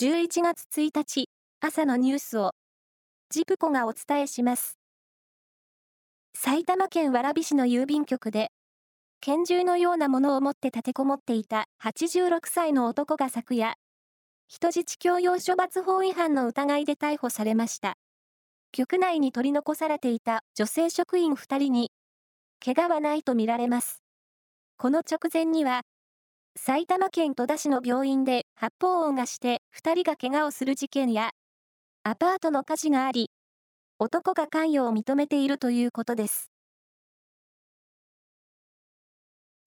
11月1日朝のニュースをジプコがお伝えします。埼玉県蕨市の郵便局で拳銃のようなものを持って立てこもっていた86歳の男が昨夜、人質強要処罰法違反の疑いで逮捕されました。局内に取り残されていた女性職員2人に、怪我はないとみられます。この直前には、埼玉県戸田市の病院で発砲音がして2人が怪我をする事件や、アパートの火事があり、男が関与を認めているということです。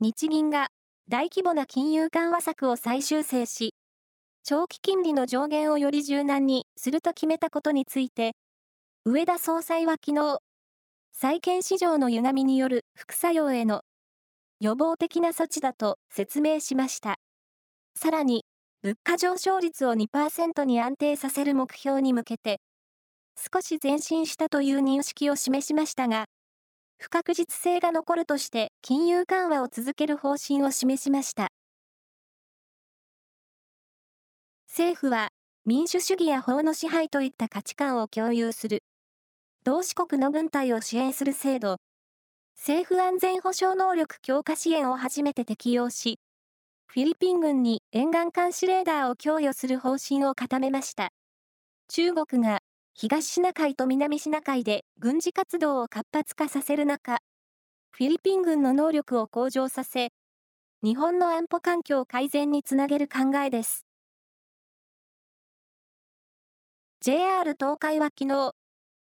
日銀が大規模な金融緩和策を再修正し、長期金利の上限をより柔軟にすると決めたことについて、上田総裁は昨日、債券市場の歪みによる副作用への予防的な措置だと説明しました。さらに、物価上昇率を2%に安定させる目標に向けて、少し前進したという認識を示しましたが、不確実性が残るとして金融緩和を続ける方針を示しました。政府は民主主義や法の支配といった価値観を共有する同志国の軍隊を支援する制度、政府安全保障能力強化支援を初めて適用し、フィリピン軍に沿岸監視レーダーを供与する方針を固めました。中国が東シナ海と南シナ海で軍事活動を活発化させる中、フィリピン軍の能力を向上させ、日本の安保環境改善につなげる考えです。JR 東海は昨日、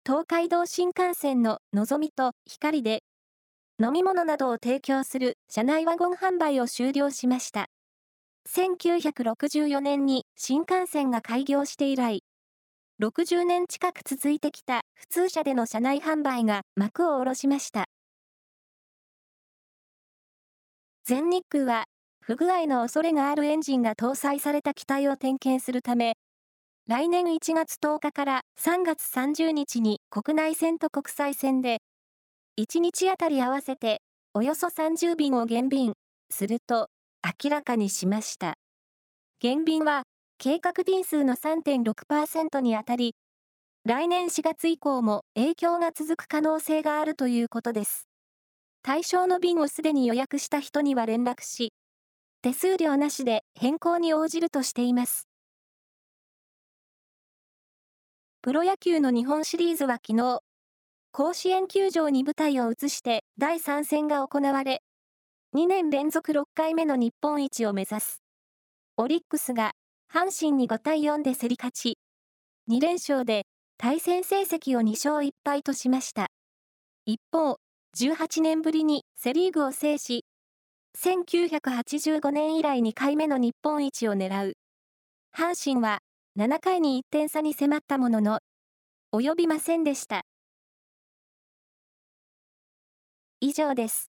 東海道新幹線ののぞみと光で、飲み物などを提供する車内ワゴン販売を終了しました。1964年に新幹線が開業して以来、60年近く続いてきた普通車での車内販売が幕を下ろしました。全日空は、不具合の恐れがあるエンジンが搭載された機体を点検するため、来年1月10日から3月30日に国内線と国際線で、1日あたり合わせておよそ30便を減便すると明らかにしました。減便は計画便数の3.6%にあたり、来年4月以降も影響が続く可能性があるということです。対象の便をすでに予約した人には連絡し、手数料なしで変更に応じるとしています。プロ野球の日本シリーズは昨日、甲子園球場に舞台を移して第3戦が行われ、2年連続6回目の日本一を目指す。オリックスが阪神に5対4で競り勝ち、2連勝で対戦成績を2勝1敗としました。一方、18年ぶりにセリーグを制し、1985年以来2回目の日本一を狙う。阪神は7回に1点差に迫ったものの、及びませんでした。以上です。